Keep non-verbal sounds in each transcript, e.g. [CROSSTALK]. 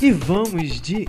E vamos de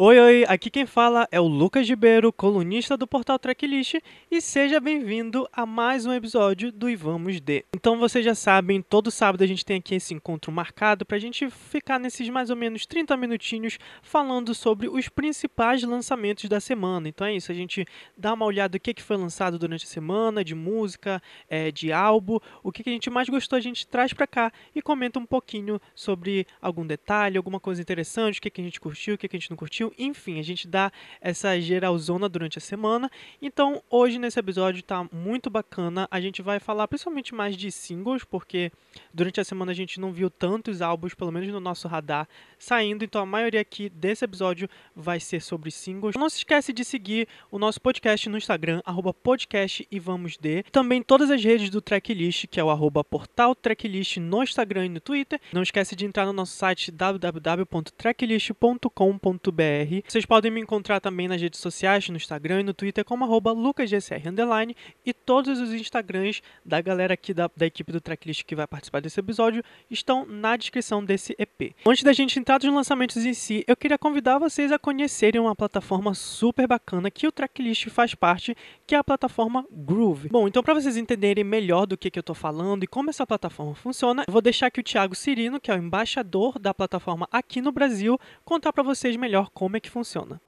Oi, oi, aqui quem fala é o Lucas Ribeiro, colunista do portal Tracklist, e seja bem-vindo a mais um episódio do Ivamos De. Então vocês já sabem, todo sábado a gente tem aqui esse encontro marcado para a gente ficar nesses mais ou menos 30 minutinhos falando sobre os principais lançamentos da semana. Então é isso, a gente dá uma olhada no que, foi lançado durante a semana, de música, é, de álbum, o que, a gente mais gostou a gente traz para cá e comenta um pouquinho sobre algum detalhe, alguma coisa interessante, o que, a gente curtiu, o que a gente não curtiu enfim, a gente dá essa geralzona durante a semana. Então, hoje nesse episódio tá muito bacana. A gente vai falar principalmente mais de singles, porque durante a semana a gente não viu tantos álbuns, pelo menos no nosso radar, saindo. Então, a maioria aqui desse episódio vai ser sobre singles. Não se esquece de seguir o nosso podcast no Instagram, arroba podcast e vamos de. Também todas as redes do Tracklist, que é o arroba portal Tracklist no Instagram e no Twitter. Não esquece de entrar no nosso site www.tracklist.com.br vocês podem me encontrar também nas redes sociais, no Instagram e no Twitter como arroba lucasgcr underline e todos os Instagrams da galera aqui da, da equipe do Tracklist que vai participar desse episódio estão na descrição desse EP. Antes da gente entrar nos lançamentos em si, eu queria convidar vocês a conhecerem uma plataforma super bacana que o Tracklist faz parte, que é a plataforma Groove. Bom, então para vocês entenderem melhor do que, que eu estou falando e como essa plataforma funciona, eu vou deixar aqui o Thiago Cirino, que é o embaixador da plataforma aqui no Brasil, contar para vocês melhor como como é que funciona.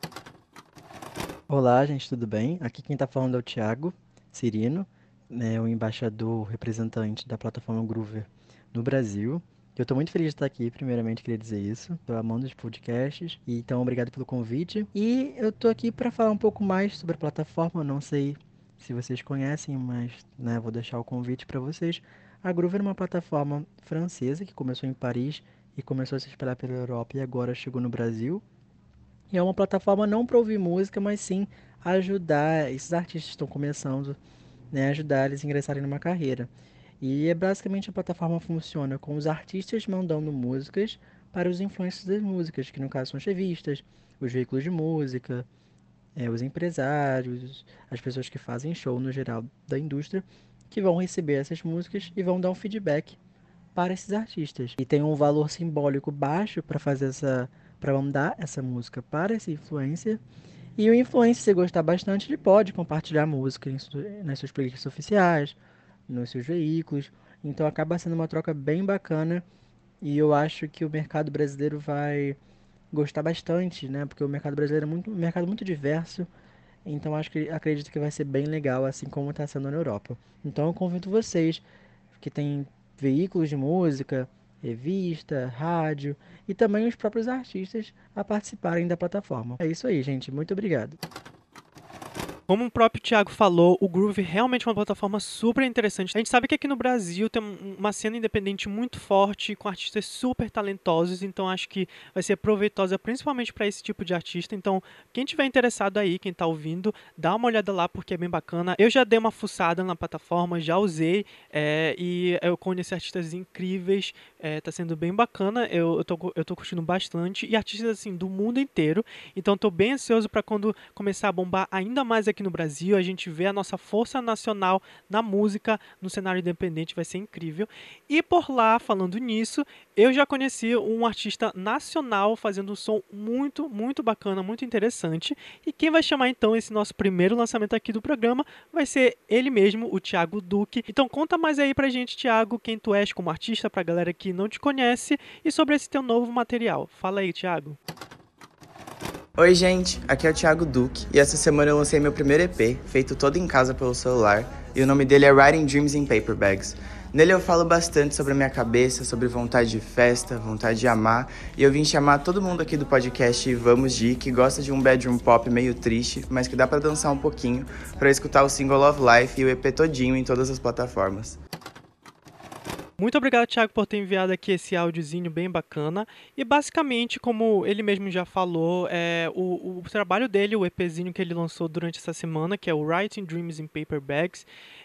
Olá, gente, tudo bem? Aqui quem está falando é o Thiago Cirino, né, o embaixador representante da plataforma Groover no Brasil. Eu estou muito feliz de estar aqui, primeiramente queria dizer isso. Estou amando os podcasts, e então obrigado pelo convite. E eu estou aqui para falar um pouco mais sobre a plataforma. Não sei se vocês conhecem, mas né, vou deixar o convite para vocês. A Groover é uma plataforma francesa que começou em Paris e começou a se espalhar pela Europa e agora chegou no Brasil. E é uma plataforma não para ouvir música, mas sim ajudar esses artistas que estão começando, né, ajudar eles a ingressarem numa carreira. E é basicamente a plataforma funciona com os artistas mandando músicas para os influencers das músicas, que no caso são os revistas, os veículos de música, é, os empresários, as pessoas que fazem show no geral da indústria, que vão receber essas músicas e vão dar um feedback para esses artistas. E tem um valor simbólico baixo para fazer essa para mandar essa música para esse influencer. E o influencer, se gostar bastante, ele pode compartilhar a música nas suas playlists oficiais, nos seus veículos. Então acaba sendo uma troca bem bacana e eu acho que o mercado brasileiro vai gostar bastante, né? Porque o mercado brasileiro é muito, um mercado muito diverso. Então acho que acredito que vai ser bem legal, assim como está sendo na Europa. Então eu convido vocês que têm veículos de música, revista, rádio e também os próprios artistas a participarem da plataforma. É isso aí, gente. Muito obrigado. Como o próprio Thiago falou, o Groove realmente é uma plataforma super interessante. A gente sabe que aqui no Brasil tem uma cena independente muito forte, com artistas super talentosos, então acho que vai ser proveitosa principalmente para esse tipo de artista. Então, quem tiver interessado aí, quem está ouvindo, dá uma olhada lá porque é bem bacana. Eu já dei uma fuçada na plataforma, já usei é, e eu conheci artistas incríveis, é, tá sendo bem bacana. Eu, eu, tô, eu tô curtindo bastante e artistas assim do mundo inteiro. Então, tô bem ansioso para quando começar a bombar ainda mais aqui aqui no Brasil, a gente vê a nossa força nacional na música, no cenário independente, vai ser incrível. E por lá, falando nisso, eu já conheci um artista nacional fazendo um som muito, muito bacana, muito interessante. E quem vai chamar então esse nosso primeiro lançamento aqui do programa vai ser ele mesmo, o Thiago Duque. Então conta mais aí pra gente, Thiago, quem tu és como artista, pra galera que não te conhece e sobre esse teu novo material. Fala aí, Thiago. Oi, gente, aqui é o Thiago Duque e essa semana eu lancei meu primeiro EP, feito todo em casa pelo celular, e o nome dele é Writing Dreams in Paper Bags. Nele eu falo bastante sobre a minha cabeça, sobre vontade de festa, vontade de amar, e eu vim chamar todo mundo aqui do podcast Vamos de que gosta de um bedroom pop meio triste, mas que dá para dançar um pouquinho, para escutar o single Love Life e o EP todinho em todas as plataformas. Muito obrigado, Thiago, por ter enviado aqui esse áudiozinho bem bacana. E basicamente, como ele mesmo já falou, é, o, o trabalho dele, o EPzinho que ele lançou durante essa semana, que é o Writing Dreams in Paper Bags,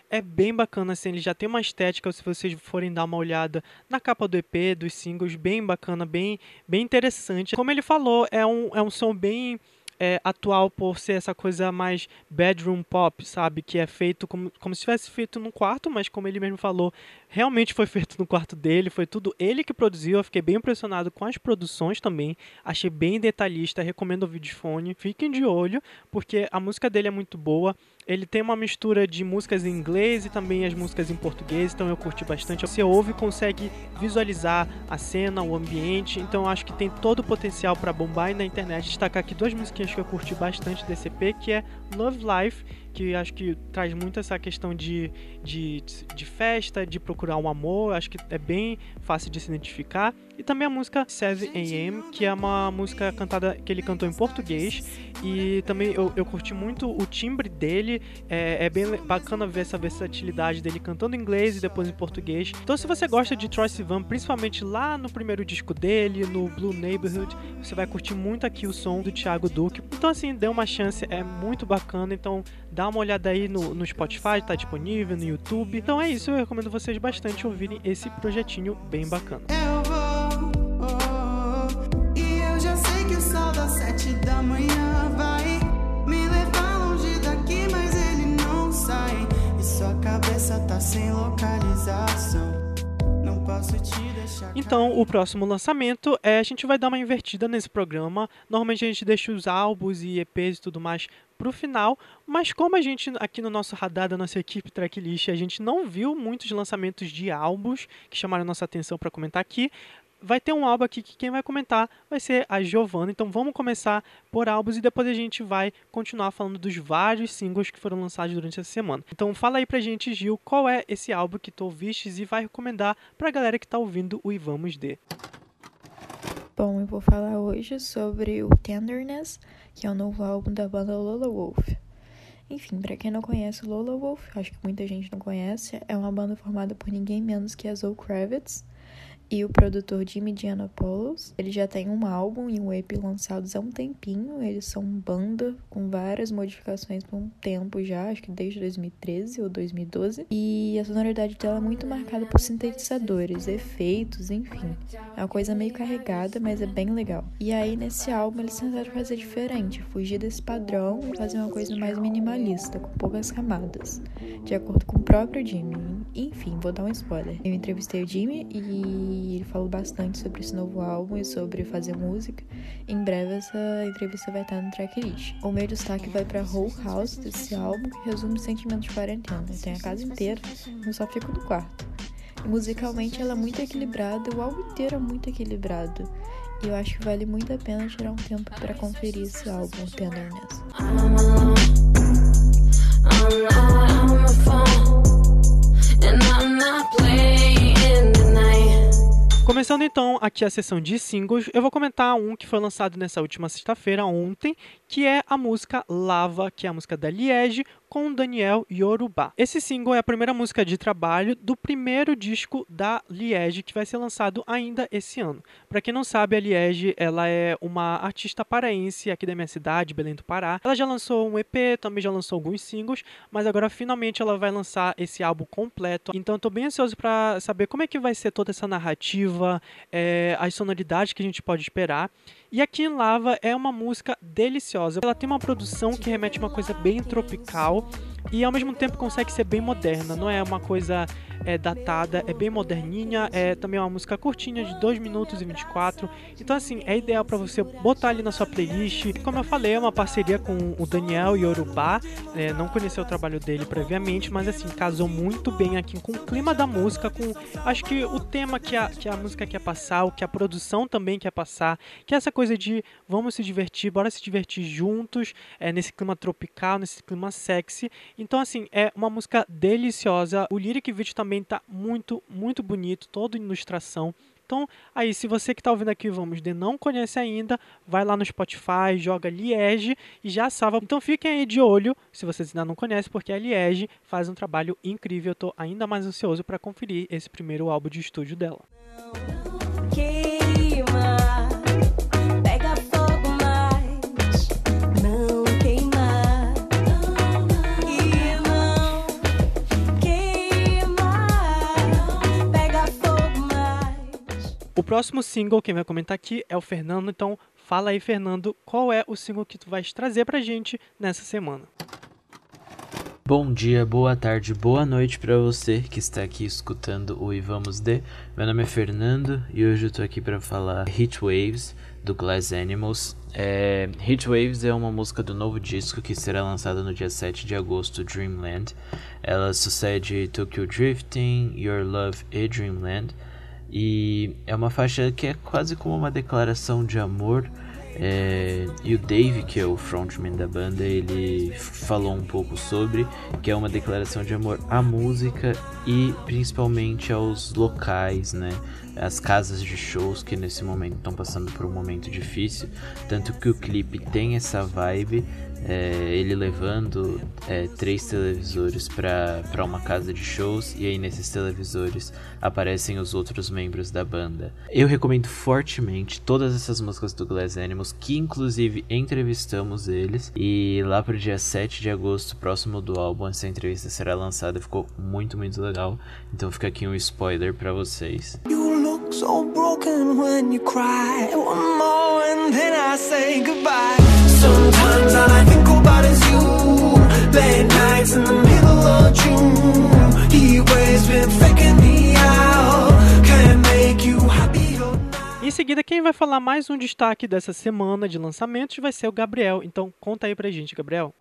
é bem bacana, assim, ele já tem uma estética, se vocês forem dar uma olhada na capa do EP, dos singles, bem bacana, bem, bem interessante. Como ele falou, é um, é um som bem é, atual por ser essa coisa mais bedroom pop, sabe? Que é feito como, como se tivesse feito num quarto, mas como ele mesmo falou, realmente foi [LAUGHS] feito no quarto dele, foi tudo ele que produziu. Eu fiquei bem impressionado com as produções também, achei bem detalhista. Recomendo o Vidifone, fiquem de olho, porque a música dele é muito boa. Ele tem uma mistura de músicas em inglês e também as músicas em português, então eu curti bastante. Você ouve e consegue visualizar a cena, o ambiente, então acho que tem todo o potencial para bombar e na internet. Destacar aqui duas musiquinhas que eu curti bastante desse EP, que é Love Life que acho que traz muito essa questão de, de, de festa, de procurar um amor, acho que é bem fácil de se identificar. E também a música 7am, que é uma música cantada que ele cantou em português. E também eu, eu curti muito o timbre dele, é, é bem bacana ver essa versatilidade dele cantando em inglês e depois em português. Então, se você gosta de Troy Sivan, principalmente lá no primeiro disco dele, no Blue Neighborhood, você vai curtir muito aqui o som do Thiago Duque. Então, assim, dê uma chance, é muito bacana. Então, dá uma olhada aí no, no Spotify, tá disponível, no YouTube. Então é isso, eu recomendo vocês bastante ouvirem esse projetinho bem bacana. Eu vou, oh, oh, e eu já sei que o sol das sete da manhã vai me levar longe daqui, mas ele não sai. E sua cabeça tá sem localização. Então, o próximo lançamento é a gente vai dar uma invertida nesse programa. Normalmente a gente deixa os álbuns e EPs e tudo mais pro final, mas como a gente aqui no nosso radar da nossa equipe Tracklist, a gente não viu muitos lançamentos de álbuns que chamaram nossa atenção para comentar aqui, vai ter um álbum aqui que quem vai comentar vai ser a Giovanna. Então vamos começar por álbuns e depois a gente vai continuar falando dos vários singles que foram lançados durante essa semana. Então fala aí pra gente, Gil, qual é esse álbum que tu ouvistes e vai recomendar pra galera que tá ouvindo o E Vamos De. Bom, eu vou falar hoje sobre o Tenderness, que é o novo álbum da banda Lola Wolf. Enfim, para quem não conhece Lola Wolf, acho que muita gente não conhece, é uma banda formada por ninguém menos que a Zoe Kravitz, e o produtor Jimmy Giannopoulos. Ele já tem um álbum e um EP lançados há um tempinho. Eles são banda com várias modificações por um tempo já, acho que desde 2013 ou 2012. E a sonoridade dela é muito marcada por sintetizadores, efeitos, enfim. É uma coisa meio carregada, mas é bem legal. E aí nesse álbum eles tentaram fazer diferente, fugir desse padrão e fazer uma coisa mais minimalista, com poucas camadas, de acordo com o próprio Jimmy. Enfim, vou dar um spoiler. Eu entrevistei o Jimmy e e ele falou bastante sobre esse novo álbum e sobre fazer música. Em breve essa entrevista vai estar no tracklist. O meu destaque vai para Whole House desse álbum, que resume sentimentos de quarentena. Tem a casa inteira, não só fica no quarto. E musicalmente ela é muito equilibrada, o álbum inteiro é muito equilibrado. E eu acho que vale muito a pena tirar um tempo para conferir esse álbum, Tenderness. I'm alone. Começando então aqui a sessão de singles, eu vou comentar um que foi lançado nessa última sexta-feira, ontem, que é a música Lava, que é a música da Liege, com Daniel Yoruba. Esse single é a primeira música de trabalho do primeiro disco da Liege, que vai ser lançado ainda esse ano. Para quem não sabe, a Liege ela é uma artista paraense aqui da minha cidade, Belém do Pará. Ela já lançou um EP, também já lançou alguns singles, mas agora finalmente ela vai lançar esse álbum completo. Então estou bem ansioso para saber como é que vai ser toda essa narrativa, é, as sonoridades que a gente pode esperar. E aqui em Lava é uma música deliciosa. Ela tem uma produção que remete a uma coisa bem tropical e ao mesmo tempo consegue ser bem moderna. Não é uma coisa é datada, é bem moderninha, é também uma música curtinha de 2 minutos e 24. Então assim, é ideal para você botar ali na sua playlist. Como eu falei, é uma parceria com o Daniel Yorubá. É, não conheci o trabalho dele previamente, mas assim, casou muito bem aqui com o clima da música, com acho que o tema que a, que a música quer passar, o que a produção também quer passar, que é essa coisa de vamos se divertir, bora se divertir juntos, é, nesse clima tropical, nesse clima sexy. Então assim, é uma música deliciosa. O lyric video também tá muito, muito bonito, toda ilustração. Então, aí, se você que está ouvindo aqui, vamos de não conhece ainda, vai lá no Spotify, joga Liege e já salva. Então, fiquem aí de olho, se vocês ainda não conhecem, porque a Liege faz um trabalho incrível. Eu estou ainda mais ansioso para conferir esse primeiro álbum de estúdio dela. O próximo single, quem vai comentar aqui é o Fernando, então Fala aí, Fernando, qual é o single que tu vais trazer pra gente nessa semana? Bom dia, boa tarde, boa noite para você que está aqui escutando o E Vamos De. Meu nome é Fernando e hoje eu tô aqui para falar Heat Waves do Glass Animals. É, Waves é uma música do novo disco que será lançada no dia 7 de agosto, Dreamland. Ela sucede Tokyo Drifting, Your Love e Dreamland. E é uma faixa que é quase como uma declaração de amor é, e o Dave, que é o frontman da banda, ele falou um pouco sobre que é uma declaração de amor à música e principalmente aos locais, né? As casas de shows que nesse momento estão passando por um momento difícil. Tanto que o clipe tem essa vibe é, ele levando é, três televisores para uma casa de shows e aí nesses televisores aparecem os outros membros da banda. Eu recomendo fortemente todas essas músicas do Glass Animals, que inclusive entrevistamos eles e lá pro dia 7 de agosto, próximo do álbum, essa entrevista será lançada, ficou muito, muito legal. Então fica aqui um spoiler para vocês. So broken when you cry. One more and then I say goodbye. Sometimes all I think about is you. Late nights in the middle of June. He always been faking me out. Can't make you happy Em seguida, quem vai falar mais um destaque dessa semana de lançamentos vai ser o Gabriel. Então, conta aí pra gente, Gabriel.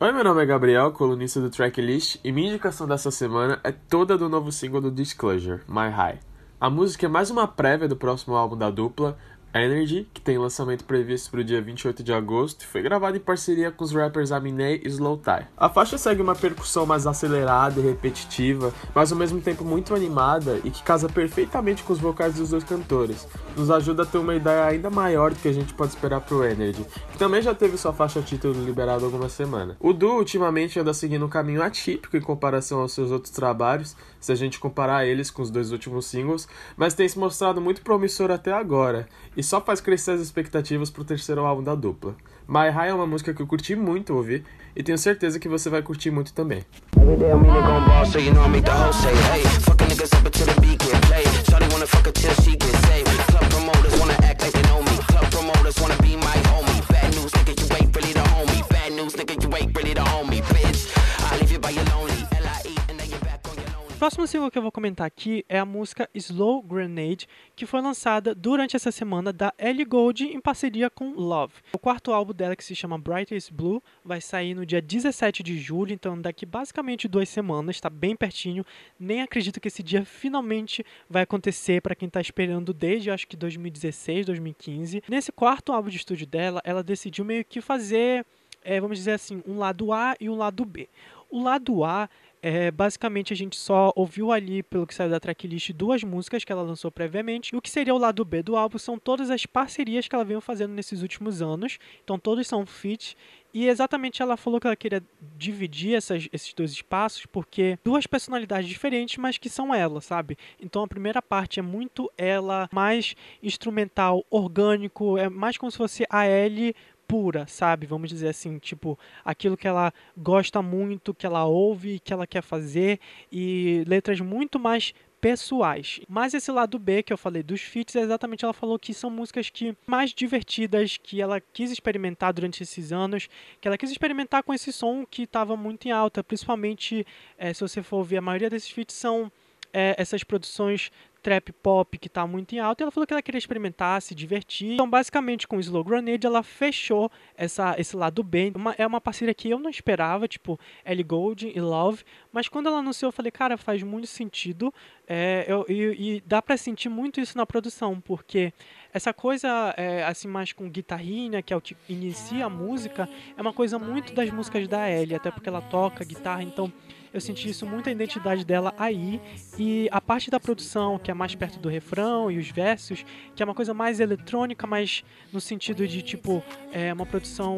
Oi, meu nome é Gabriel, colunista do Tracklist, e minha indicação dessa semana é toda do novo single do Disclosure, My High. A música é mais uma prévia do próximo álbum da dupla, Energy, que tem lançamento previsto para o dia 28 de agosto, foi gravado em parceria com os rappers Aminé e Slow Tie. A faixa segue uma percussão mais acelerada e repetitiva, mas ao mesmo tempo muito animada e que casa perfeitamente com os vocais dos dois cantores. Nos ajuda a ter uma ideia ainda maior do que a gente pode esperar pro Energy, que também já teve sua faixa título liberada alguma semana. O duo ultimamente anda seguindo um caminho atípico em comparação aos seus outros trabalhos, se a gente comparar eles com os dois últimos singles, mas tem se mostrado muito promissor até agora, e só faz crescer as expectativas pro terceiro álbum da dupla. My High é uma música que eu curti muito ouvir e tenho certeza que você vai curtir muito também. Próximo single que eu vou comentar aqui é a música Slow Grenade, que foi lançada durante essa semana da Ellie Gold em parceria com Love. O quarto álbum dela, que se chama Brightest Blue, vai sair no dia 17 de julho, então daqui basicamente duas semanas, está bem pertinho. Nem acredito que esse dia finalmente vai acontecer para quem está esperando desde acho que 2016, 2015. Nesse quarto álbum de estúdio dela, ela decidiu meio que fazer, é, vamos dizer assim, um lado A e um lado B. O lado A é, basicamente a gente só ouviu ali, pelo que saiu da tracklist, duas músicas que ela lançou previamente. E o que seria o lado B do álbum são todas as parcerias que ela veio fazendo nesses últimos anos. Então todos são feats. E exatamente ela falou que ela queria dividir essas, esses dois espaços porque duas personalidades diferentes, mas que são ela, sabe? Então a primeira parte é muito ela, mais instrumental, orgânico, é mais como se fosse a Ellie pura, sabe? Vamos dizer assim, tipo, aquilo que ela gosta muito, que ela ouve, que ela quer fazer e letras muito mais pessoais. Mas esse lado B que eu falei dos feats, é exatamente ela falou que são músicas que mais divertidas, que ela quis experimentar durante esses anos, que ela quis experimentar com esse som que estava muito em alta, principalmente é, se você for ver a maioria desses feats são é, essas produções trap pop que está muito em alta, e ela falou que ela queria experimentar, se divertir. Então, basicamente, com o Slow Grenade, ela fechou essa, esse lado bem. Uma, é uma parceria que eu não esperava, tipo, Ellie Gold e Love, mas quando ela anunciou, eu falei, cara, faz muito sentido, é, eu, e, e dá para sentir muito isso na produção, porque essa coisa, é, assim, mais com guitarrinha, que é o que inicia a música, é uma coisa muito das músicas da Ellie, até porque ela toca guitarra, então eu senti isso muito a identidade dela aí. E a parte da produção, que é mais perto do refrão e os versos, que é uma coisa mais eletrônica, mas no sentido de tipo, é uma produção,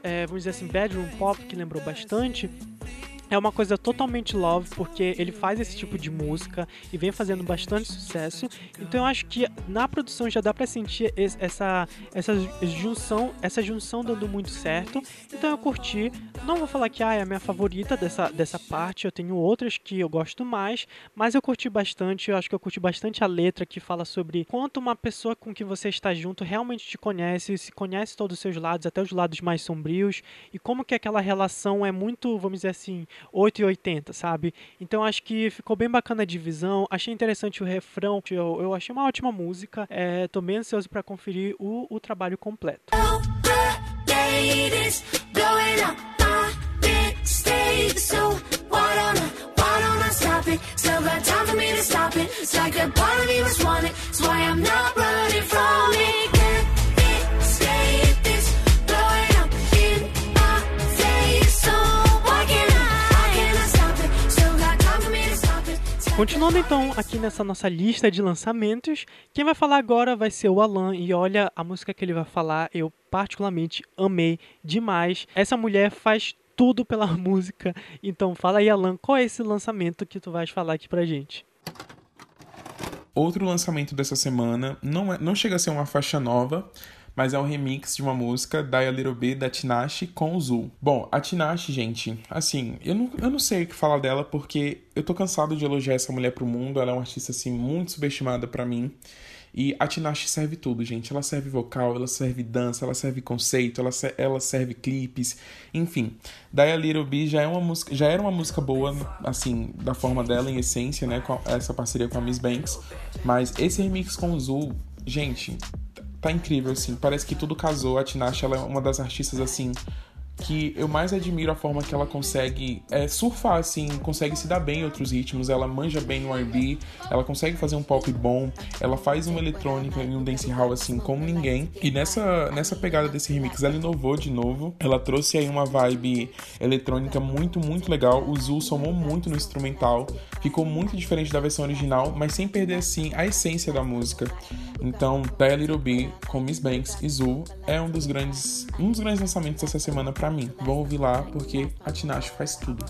é, vamos dizer assim, bedroom pop, que lembrou bastante é uma coisa totalmente love, porque ele faz esse tipo de música e vem fazendo bastante sucesso. Então eu acho que na produção já dá para sentir essa, essa junção, essa junção dando muito certo. Então eu curti. Não vou falar que ah, é a minha favorita dessa, dessa parte, eu tenho outras que eu gosto mais, mas eu curti bastante. Eu acho que eu curti bastante a letra que fala sobre quanto uma pessoa com que você está junto realmente te conhece, se conhece todos os seus lados, até os lados mais sombrios, e como que aquela relação é muito, vamos dizer assim, 8 e 80, sabe? Então acho que ficou bem bacana a divisão. Achei interessante o refrão. Eu, eu achei uma ótima música. É, tô bem ansioso para conferir o, o trabalho completo. It's. Continuando então aqui nessa nossa lista de lançamentos, quem vai falar agora vai ser o Alan e olha a música que ele vai falar, eu particularmente amei demais. Essa mulher faz tudo pela [LAUGHS] música. Então fala aí Alan, qual é esse lançamento que tu vais falar aqui pra gente? Outro lançamento dessa semana não, é, não chega a ser uma faixa nova, mas é um remix de uma música Die a Little da Tinashe com o Zul. Bom, a Tinashe, gente, assim, eu não, eu não sei o que falar dela porque eu tô cansado de elogiar essa mulher pro mundo, ela é uma artista, assim, muito subestimada para mim. E a Tinashe serve tudo, gente. Ela serve vocal, ela serve dança, ela serve conceito, ela, ela serve clipes, enfim. Die a Little Bit já, é uma música, já era uma música boa, assim, da forma dela, em essência, né? Com essa parceria com a Miss Banks. Mas esse remix com o Zul, gente, tá incrível, assim. Parece que tudo casou. A Tinashe, ela é uma das artistas, assim, que eu mais admiro a forma que ela consegue é, surfar, assim, consegue se dar bem em outros ritmos, ela manja bem no R&B, ela consegue fazer um pop bom, ela faz uma eletrônica e um dancehall, assim, como ninguém. E nessa, nessa pegada desse remix, ela inovou de novo, ela trouxe aí uma vibe eletrônica muito, muito legal, o Zul somou muito no instrumental, ficou muito diferente da versão original, mas sem perder, assim, a essência da música. Então, Die Little B com Miss Banks e Zul é um dos grandes, um dos grandes lançamentos dessa semana para mim. Vão ouvir lá porque a Tinashe faz tudo.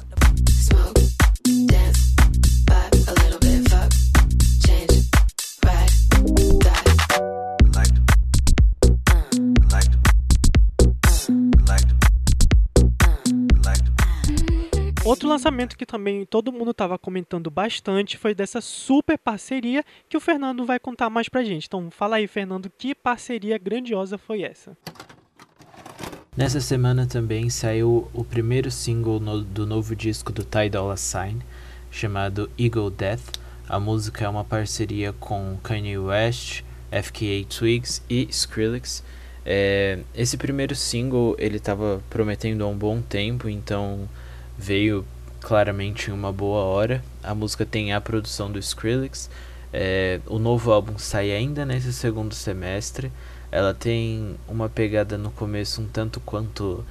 Lançamento que também todo mundo estava comentando bastante foi dessa super parceria que o Fernando vai contar mais pra gente. Então fala aí, Fernando, que parceria grandiosa foi essa? Nessa semana também saiu o primeiro single no, do novo disco do Ty Dolla Sign, chamado Eagle Death. A música é uma parceria com Kanye West, FKA Twigs e Skrillex. É, esse primeiro single ele estava prometendo há um bom tempo, então veio claramente em uma boa hora. A música tem a produção do Skrillex. É, o novo álbum sai ainda nesse segundo semestre. Ela tem uma pegada no começo um tanto quanto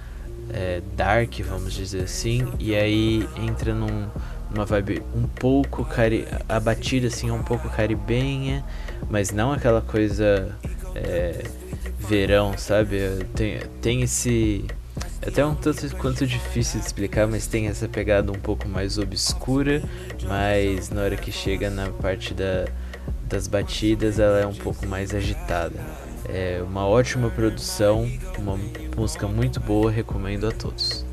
é, dark, vamos dizer assim, e aí entra num, numa vibe um pouco cari abatida, assim, um pouco caribenha, mas não aquela coisa é, verão, sabe? Tem, tem esse. É até um tanto quanto difícil de explicar, mas tem essa pegada um pouco mais obscura, mas na hora que chega na parte da, das batidas ela é um pouco mais agitada. É uma ótima produção, uma música muito boa, recomendo a todos.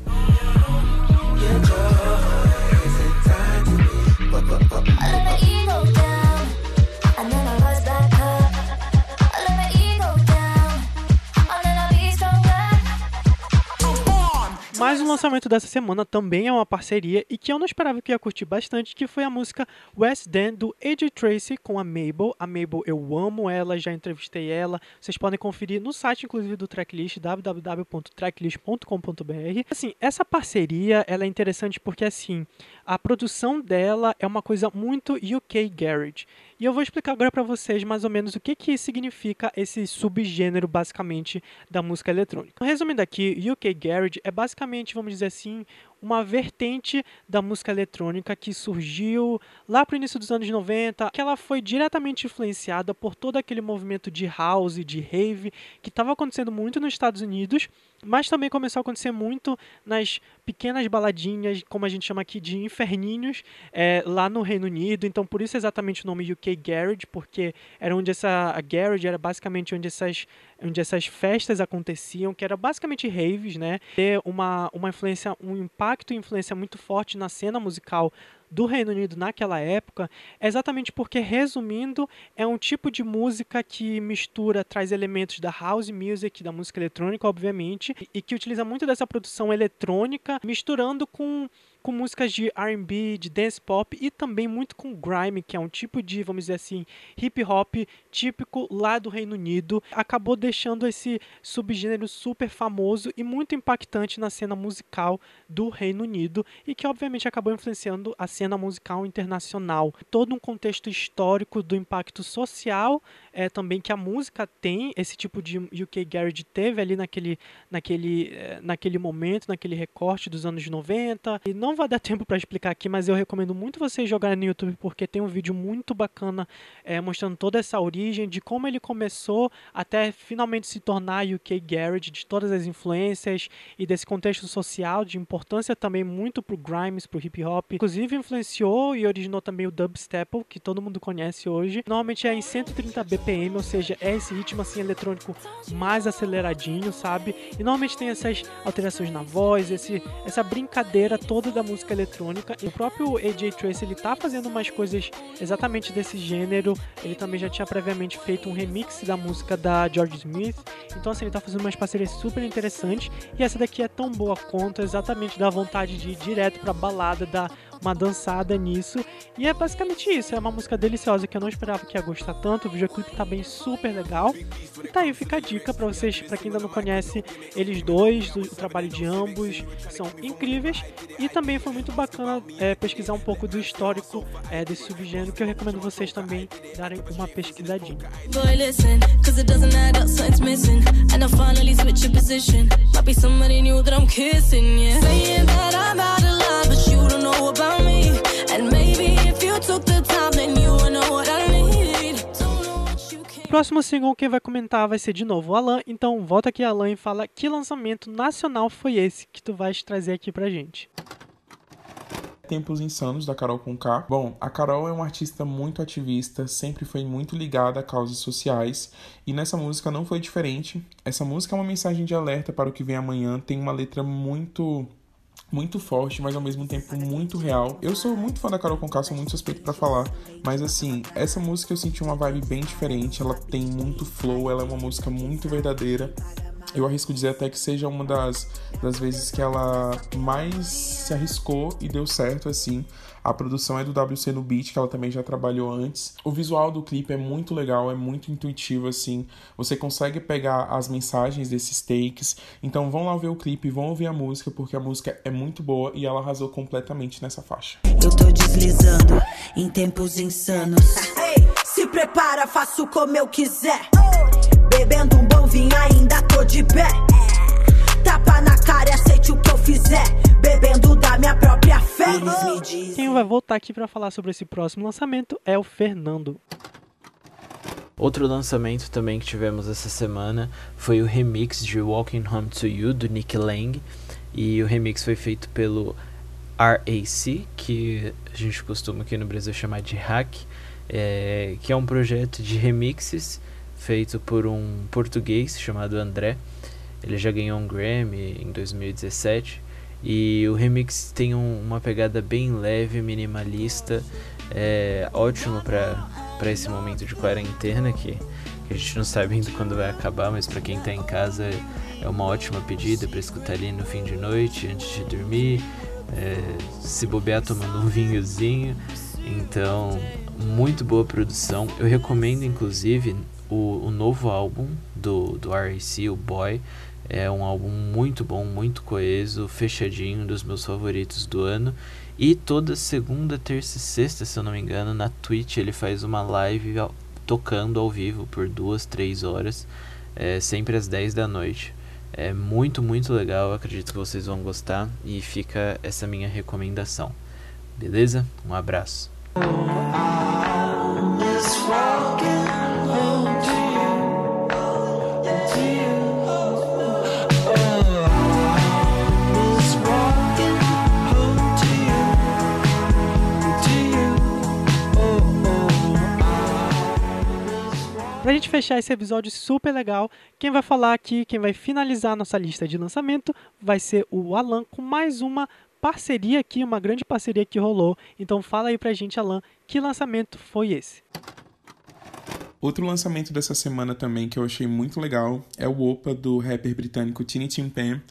Lançamento dessa semana também é uma parceria e que eu não esperava que ia curtir bastante, que foi a música West Dan do AJ Tracy com a Mabel. A Mabel eu amo ela, já entrevistei ela. Vocês podem conferir no site inclusive do Tracklist www.tracklist.com.br. Assim, essa parceria, ela é interessante porque assim, a produção dela é uma coisa muito UK Garage. E eu vou explicar agora para vocês mais ou menos o que, que significa esse subgênero, basicamente, da música eletrônica. Resumindo aqui, UK Garage é basicamente, vamos dizer assim, uma vertente da música eletrônica que surgiu lá para o início dos anos 90, que ela foi diretamente influenciada por todo aquele movimento de house, de rave, que estava acontecendo muito nos Estados Unidos, mas também começou a acontecer muito nas pequenas baladinhas, como a gente chama aqui de inferninhos, é, lá no Reino Unido. Então, por isso exatamente o nome UK Garage, porque era onde essa a garage era basicamente onde essas onde essas festas aconteciam, que era basicamente raves, né? Ter uma, uma influência, um impacto e influência muito forte na cena musical do Reino Unido naquela época, exatamente porque, resumindo, é um tipo de música que mistura, traz elementos da house music, da música eletrônica, obviamente, e que utiliza muito dessa produção eletrônica, misturando com com músicas de R&B, de dance pop e também muito com grime, que é um tipo de, vamos dizer assim, hip hop típico lá do Reino Unido. Acabou deixando esse subgênero super famoso e muito impactante na cena musical do Reino Unido e que obviamente acabou influenciando a cena musical internacional. Todo um contexto histórico do impacto social é, também que a música tem, esse tipo de UK Garage teve ali naquele, naquele, é, naquele momento, naquele recorte dos anos 90. E não vai dar [LAUGHS] tempo para explicar aqui, mas eu recomendo muito vocês jogarem no YouTube porque tem um vídeo muito bacana é, mostrando toda essa origem, de como ele começou até finalmente se tornar UK Garage, de todas as influências e desse contexto social, de importância também muito pro Grimes, pro hip hop. Inclusive influenciou e originou também o dubstep, que todo mundo conhece hoje. Normalmente é em 130 BPM BPM, ou seja, é esse ritmo assim eletrônico mais aceleradinho, sabe? E normalmente tem essas alterações na voz, esse, essa brincadeira toda da música eletrônica. E o próprio AJ Trace ele tá fazendo umas coisas exatamente desse gênero. Ele também já tinha previamente feito um remix da música da George Smith. Então assim, ele tá fazendo umas parcerias super interessantes. E essa daqui é tão boa quanto, exatamente dá vontade de ir direto pra balada, da uma dançada nisso. E é basicamente isso. É uma música deliciosa que eu não esperava que ia gostar tanto. O videoclipe tá bem super legal. E tá aí, fica a dica para vocês, para quem ainda não conhece eles dois, o trabalho de ambos são incríveis. E também foi muito bacana é, pesquisar um pouco do histórico é, desse subgênero, que eu recomendo vocês também darem uma pesquisadinha. Boy, listen, I finally switch your position. Be somebody new that I'm kissing, yeah. Próximo single quem vai comentar vai ser de novo o Alan, então volta aqui Alan e fala que lançamento nacional foi esse que tu vais trazer aqui pra gente. Tempos Insanos, da Carol Conká. Bom, a Carol é uma artista muito ativista, sempre foi muito ligada a causas sociais, e nessa música não foi diferente. Essa música é uma mensagem de alerta para o que vem amanhã, tem uma letra muito muito forte, mas ao mesmo tempo muito real. Eu sou muito fã da Carol Conká, sou muito suspeito para falar, mas assim, essa música eu senti uma vibe bem diferente, ela tem muito flow, ela é uma música muito verdadeira. Eu arrisco dizer até que seja uma das, das vezes que ela mais se arriscou e deu certo, assim. A produção é do WC no Beat, que ela também já trabalhou antes. O visual do clipe é muito legal, é muito intuitivo, assim. Você consegue pegar as mensagens desses takes. Então vão lá ver o clipe, vão ouvir a música, porque a música é muito boa e ela arrasou completamente nessa faixa. Eu tô deslizando em tempos insanos. Ei, se prepara, faço como eu quiser. Bebendo um bom vinho, ainda tô de pé. Tapa na cara e aceite o que eu fizer. Bebendo da minha própria fé. Quem vai voltar aqui para falar sobre esse próximo lançamento é o Fernando. Outro lançamento também que tivemos essa semana foi o remix de Walking Home to You do Nick Lang. E o remix foi feito pelo RAC, que a gente costuma aqui no Brasil chamar de Hack, é, que é um projeto de remixes feito por um português chamado André. Ele já ganhou um Grammy em 2017 e o remix tem um, uma pegada bem leve, minimalista, é ótimo para esse momento de quarentena que, que, a gente não sabe ainda quando vai acabar, mas para quem está em casa é uma ótima pedida para escutar ali no fim de noite, antes de dormir, é, se bobear tomando um vinhozinho. Então, muito boa produção. Eu recomendo inclusive o, o novo álbum do, do RAC, o Boy. É um álbum muito bom, muito coeso, fechadinho, um dos meus favoritos do ano. E toda segunda, terça e sexta, se eu não me engano, na Twitch ele faz uma live tocando ao vivo por duas, três horas, é, sempre às 10 da noite. É muito, muito legal. Acredito que vocês vão gostar e fica essa minha recomendação. Beleza? Um abraço. Pra gente fechar esse episódio super legal, quem vai falar aqui, quem vai finalizar nossa lista de lançamento vai ser o Alan com mais uma parceria aqui, uma grande parceria que rolou. Então fala aí pra gente, Alan, que lançamento foi esse? Outro lançamento dessa semana também que eu achei muito legal é o Opa do rapper britânico Tini Timpan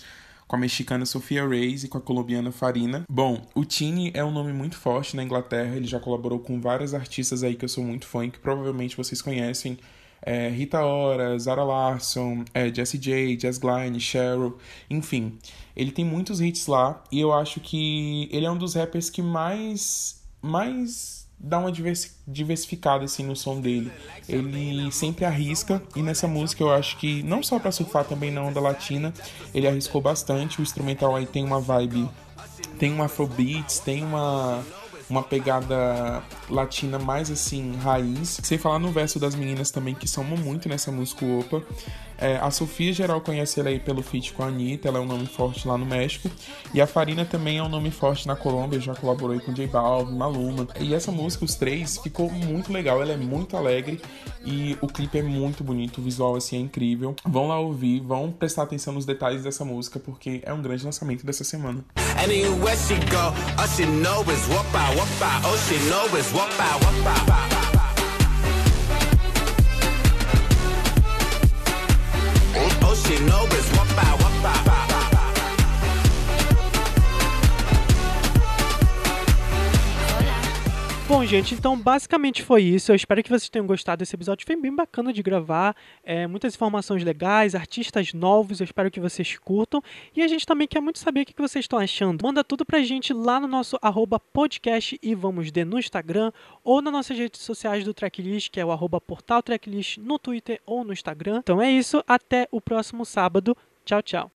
com a mexicana Sofia Reyes e com a colombiana Farina. Bom, o Tini é um nome muito forte na Inglaterra, ele já colaborou com vários artistas aí que eu sou muito fã e que provavelmente vocês conhecem, é, Rita Ora, Zara Larson, é, Jessie J, Jess Cheryl, enfim. Ele tem muitos hits lá e eu acho que ele é um dos rappers que mais, mais dá uma diversificada assim no som dele. Ele sempre arrisca e nessa música eu acho que não só para surfar também na onda latina, ele arriscou bastante. O instrumental aí tem uma vibe, tem um afrobeats, tem uma uma pegada latina mais assim, raiz. Sem falar no verso das meninas também, que somam muito nessa música Opa. É, a Sofia geral conhece ela aí pelo feat com a Anitta, ela é um nome forte lá no México. E a Farina também é um nome forte na Colômbia, já colaborou com J Balvin, Maluma. E essa música, os três, ficou muito legal, ela é muito alegre e o clipe é muito bonito, o visual assim é incrível. Vão lá ouvir, vão prestar atenção nos detalhes dessa música, porque é um grande lançamento dessa semana. Out. All she know is gente, então basicamente foi isso. Eu espero que vocês tenham gostado desse episódio. Foi bem bacana de gravar. É, muitas informações legais, artistas novos. Eu espero que vocês curtam. E a gente também quer muito saber o que vocês estão achando. Manda tudo pra gente lá no nosso podcast e vamos de no Instagram ou nas nossas redes sociais do Tracklist, que é o arroba portal Tracklist no Twitter ou no Instagram. Então é isso. Até o próximo sábado. Tchau, tchau.